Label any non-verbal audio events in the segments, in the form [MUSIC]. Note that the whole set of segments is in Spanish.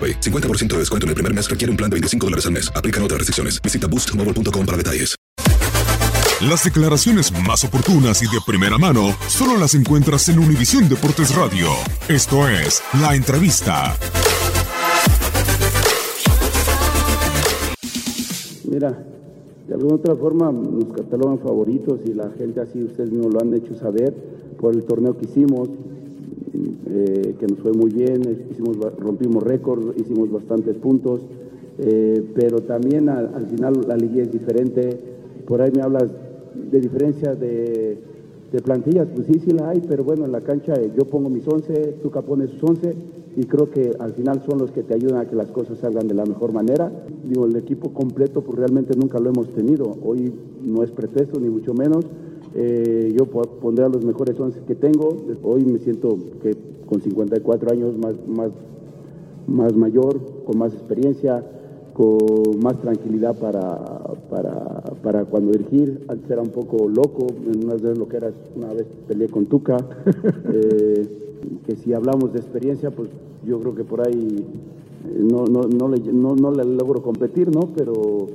50% de descuento en el primer mes requiere un plan de 25 dólares al mes. Aplican otras restricciones. Visita boostmobile.com para detalles. Las declaraciones más oportunas y de primera mano solo las encuentras en Univisión Deportes Radio. Esto es La Entrevista. Mira, de alguna otra forma nos catalogan favoritos y la gente así, ustedes mismos lo han hecho saber por el torneo que hicimos, eh, que nos fue muy bien, rompimos récords, hicimos bastantes puntos, eh, pero también al, final la liga es diferente. Por ahí me hablas de diferencia de, plantillas, pues sí, sí la hay, pero bueno, en la cancha eh, yo pongo mis 11, Tuca pone sus 11 y creo que al final son los que te ayudan a que las cosas salgan de la mejor manera. Digo, el equipo completo pues realmente nunca lo hemos tenido, hoy no es pretexto ni mucho menos. Eh, yo pondré a los mejores 11 que tengo. Hoy me siento que con 54 años más, más, más mayor, con más experiencia, con más tranquilidad para, para, cuando dirigir. Antes era un poco loco, en una vez lo que era, una vez peleé con Tuca. [LAUGHS] Eh, que si hablamos de experiencia, pues yo creo que por ahí no, no, no, le, no, no le logro competir, ¿no? Pero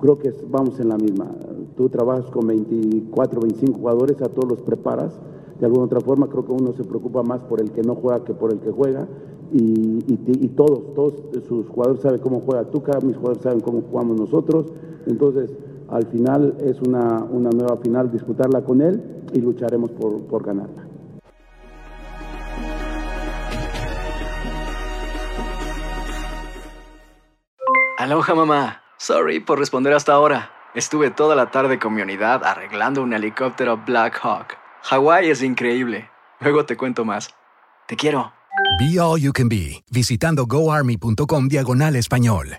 creo que vamos en la misma. Tú trabajas con 24, 25 jugadores, a todos los preparas. De alguna otra forma, creo que uno se preocupa más por el que no juega que por el que juega. Y, y, todos, todos sus jugadores saben cómo juega Tuca, mis jugadores saben cómo jugamos nosotros. Entonces, al final es una, una nueva final, disputarla con él y lucharemos por, por ganarla. Aloha mamá. Sorry por responder hasta ahora. Estuve toda la tarde con mi unidad arreglando un helicóptero Black Hawk. Hawái es increíble. Luego te cuento más. Te quiero. Be All You Can Be, visitando goarmy.com diagonal español.